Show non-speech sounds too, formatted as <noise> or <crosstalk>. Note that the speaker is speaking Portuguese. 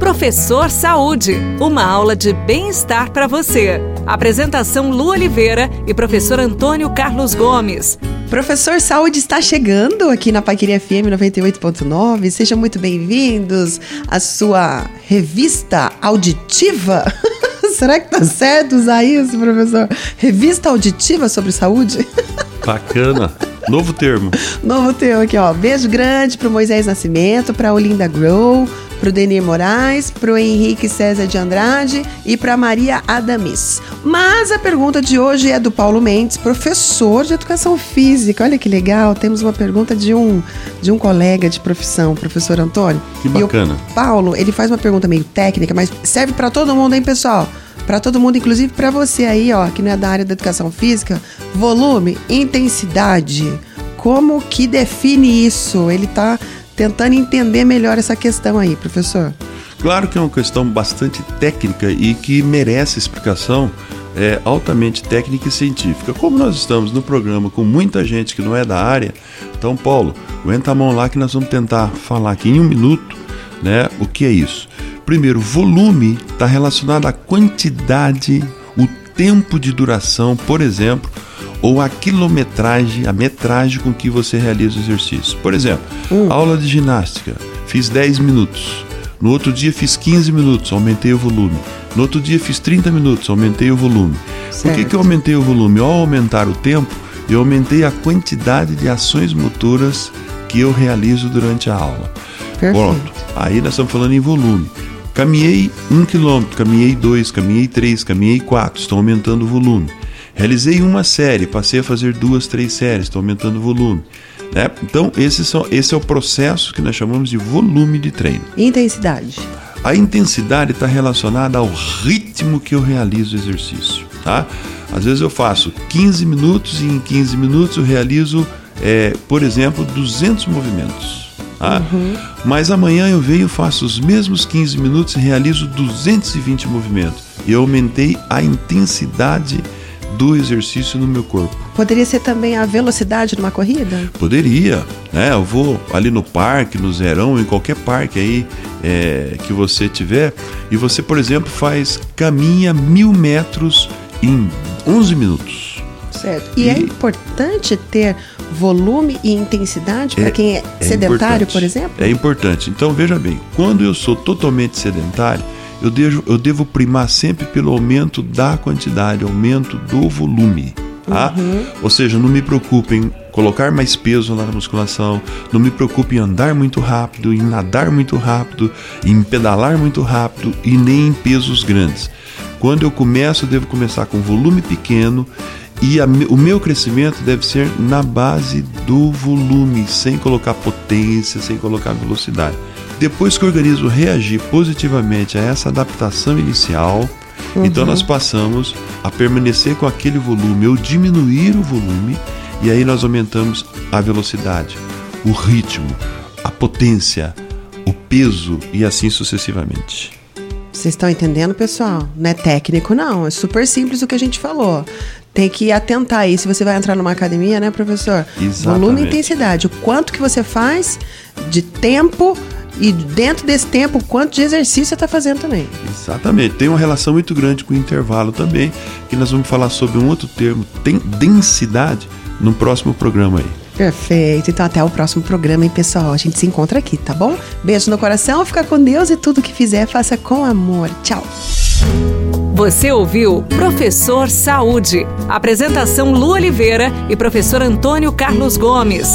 Professor Saúde, uma aula de bem-estar para você. Apresentação Lu Oliveira e professor Antônio Carlos Gomes. Professor Saúde está chegando aqui na Paqueria FM 98.9. Sejam muito bem-vindos à sua revista auditiva. <laughs> Será que tá certo usar isso, professor? Revista auditiva sobre saúde? <laughs> Bacana. Novo termo. Novo termo aqui, ó. Beijo grande pro Moisés Nascimento, pra Olinda Grow, pro Denir Moraes, pro Henrique César de Andrade e pra Maria Adamis. Mas a pergunta de hoje é do Paulo Mendes, professor de Educação Física. Olha que legal, temos uma pergunta de um, de um colega de profissão, professor Antônio. Que bacana. E o Paulo, ele faz uma pergunta meio técnica, mas serve para todo mundo, hein, pessoal? para todo mundo, inclusive para você aí, ó, que não é da área da educação física, volume, intensidade. Como que define isso? Ele está tentando entender melhor essa questão aí, professor. Claro que é uma questão bastante técnica e que merece explicação é, altamente técnica e científica. Como nós estamos no programa com muita gente que não é da área, então, Paulo, aguenta a mão lá que nós vamos tentar falar aqui em um minuto né, o que é isso. Primeiro, volume está relacionado à quantidade, o tempo de duração, por exemplo, ou a quilometragem, a metragem com que você realiza o exercício. Por exemplo, hum. aula de ginástica, fiz 10 minutos. No outro dia fiz 15 minutos, aumentei o volume. No outro dia fiz 30 minutos, aumentei o volume. Certo. Por que, que eu aumentei o volume? Ao aumentar o tempo, eu aumentei a quantidade de ações motoras que eu realizo durante a aula. Perfeito. Pronto. Aí nós estamos falando em volume. Caminhei um quilômetro, caminhei dois, caminhei três, caminhei quatro, estou aumentando o volume. Realizei uma série, passei a fazer duas, três séries, estou aumentando o volume. Né? Então, esse, são, esse é o processo que nós chamamos de volume de treino. Intensidade. A intensidade está relacionada ao ritmo que eu realizo o exercício. Tá? Às vezes eu faço 15 minutos e em 15 minutos eu realizo, é, por exemplo, 200 movimentos. Tá? Uhum. Mas amanhã eu venho, faço os mesmos 15 minutos e realizo 220 movimentos. E eu aumentei a intensidade do exercício no meu corpo. Poderia ser também a velocidade numa corrida? Poderia, né? Eu vou ali no parque, no Zerão, em qualquer parque aí é, que você tiver, e você, por exemplo, faz caminha mil metros em 11 minutos. Certo. E, é e é importante ter volume e intensidade para é, quem é, é sedentário, por exemplo? É importante. Então veja bem, quando eu sou totalmente sedentário, eu devo, eu devo primar sempre pelo aumento da quantidade, aumento do volume. Tá? Uhum. Ou seja, não me preocupe em colocar mais peso na musculação, não me preocupe em andar muito rápido, em nadar muito rápido, em pedalar muito rápido e nem em pesos grandes. Quando eu começo, eu devo começar com volume pequeno e a, o meu crescimento deve ser na base do volume, sem colocar potência, sem colocar velocidade. Depois que o organismo reagir positivamente a essa adaptação inicial, uhum. então nós passamos a permanecer com aquele volume ou diminuir o volume, e aí nós aumentamos a velocidade, o ritmo, a potência, o peso e assim sucessivamente. Vocês estão entendendo, pessoal? Não é técnico, não. É super simples o que a gente falou. Tem que atentar aí. Se você vai entrar numa academia, né, professor? Exatamente. Volume e intensidade. O quanto que você faz de tempo e dentro desse tempo, o quanto de exercício você está fazendo também. Exatamente. Tem uma relação muito grande com o intervalo também, que nós vamos falar sobre um outro termo, tem densidade, no próximo programa aí. Perfeito. Então até o próximo programa, hein, pessoal? A gente se encontra aqui, tá bom? Beijo no coração, fica com Deus e tudo que fizer, faça com amor. Tchau. Você ouviu Professor Saúde. Apresentação Lu Oliveira e professor Antônio Carlos Gomes.